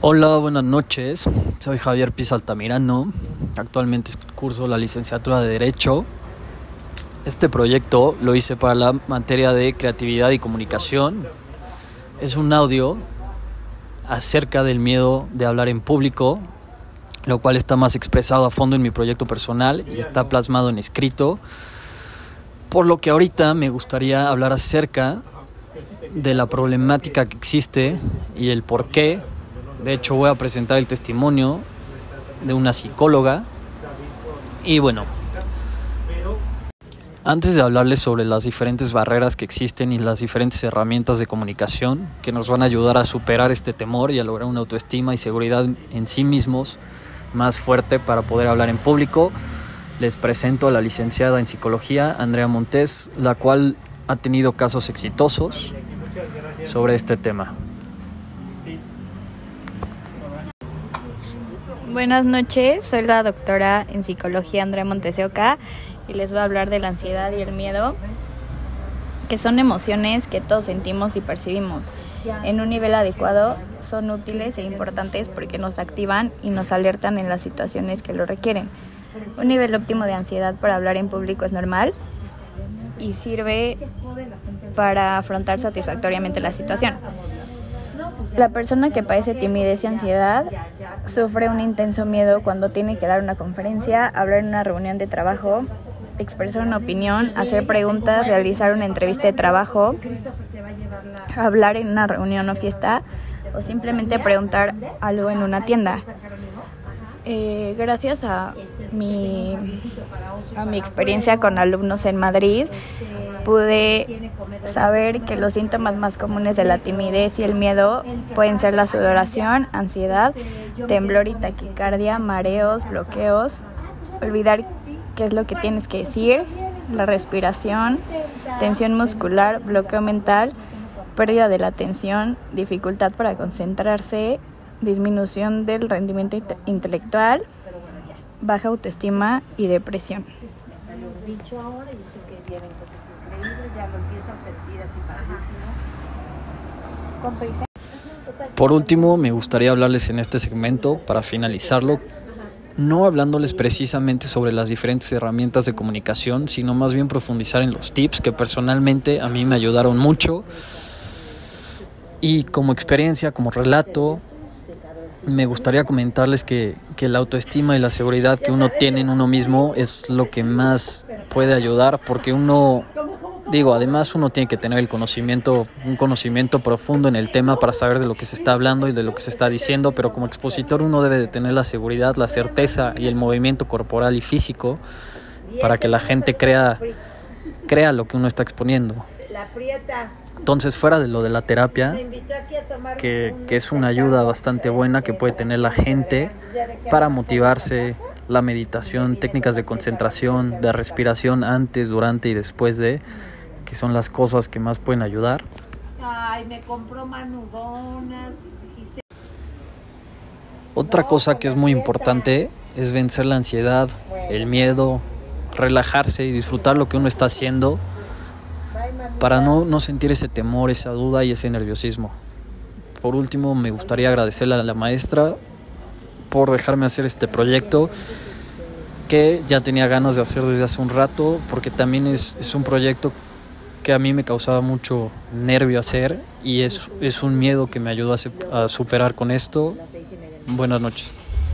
Hola, buenas noches. Soy Javier Piz Altamirano. Actualmente curso la licenciatura de Derecho. Este proyecto lo hice para la materia de creatividad y comunicación. Es un audio acerca del miedo de hablar en público, lo cual está más expresado a fondo en mi proyecto personal y está plasmado en escrito. Por lo que ahorita me gustaría hablar acerca de la problemática que existe y el por qué. De hecho, voy a presentar el testimonio de una psicóloga. Y bueno, antes de hablarles sobre las diferentes barreras que existen y las diferentes herramientas de comunicación que nos van a ayudar a superar este temor y a lograr una autoestima y seguridad en sí mismos más fuerte para poder hablar en público, les presento a la licenciada en psicología Andrea Montes, la cual ha tenido casos exitosos sobre este tema. Buenas noches, soy la doctora en psicología Andrea Montesioca y les voy a hablar de la ansiedad y el miedo, que son emociones que todos sentimos y percibimos. En un nivel adecuado son útiles e importantes porque nos activan y nos alertan en las situaciones que lo requieren. Un nivel óptimo de ansiedad para hablar en público es normal y sirve para afrontar satisfactoriamente la situación. La persona que padece timidez y ansiedad sufre un intenso miedo cuando tiene que dar una conferencia, hablar en una reunión de trabajo, expresar una opinión, hacer preguntas, realizar una entrevista de trabajo, hablar en una reunión o fiesta o simplemente preguntar algo en una tienda. Eh, gracias a mi, a mi experiencia con alumnos en Madrid, pude saber que los síntomas más comunes de la timidez y el miedo pueden ser la sudoración, ansiedad, temblor y taquicardia, mareos, bloqueos, olvidar qué es lo que tienes que decir, la respiración, tensión muscular, bloqueo mental, pérdida de la atención, dificultad para concentrarse, disminución del rendimiento intelectual, baja autoestima y depresión. Por último, me gustaría hablarles en este segmento, para finalizarlo, no hablándoles precisamente sobre las diferentes herramientas de comunicación, sino más bien profundizar en los tips que personalmente a mí me ayudaron mucho. Y como experiencia, como relato, me gustaría comentarles que, que, la autoestima y la seguridad que uno tiene en uno mismo es lo que más puede ayudar porque uno, digo, además uno tiene que tener el conocimiento, un conocimiento profundo en el tema para saber de lo que se está hablando y de lo que se está diciendo, pero como expositor uno debe de tener la seguridad, la certeza y el movimiento corporal y físico para que la gente crea, crea lo que uno está exponiendo. Entonces, fuera de lo de la terapia, que, que, es una ayuda bastante buena que puede tener la gente para motivarse, la meditación, técnicas de concentración, de respiración antes, durante y después de, que son las cosas que más pueden ayudar. Ay, me compró manudonas. Otra cosa que es muy importante es vencer la ansiedad, el miedo, relajarse y disfrutar lo que uno está haciendo para no, no sentir ese temor, esa duda y ese nerviosismo. Por último, me gustaría agradecerle a la maestra por dejarme hacer este proyecto que ya tenía ganas de hacer desde hace un rato, porque también es, es un proyecto que a mí me causaba mucho nervio hacer y es, es un miedo que me ayudó a, a superar con esto. Buenas noches.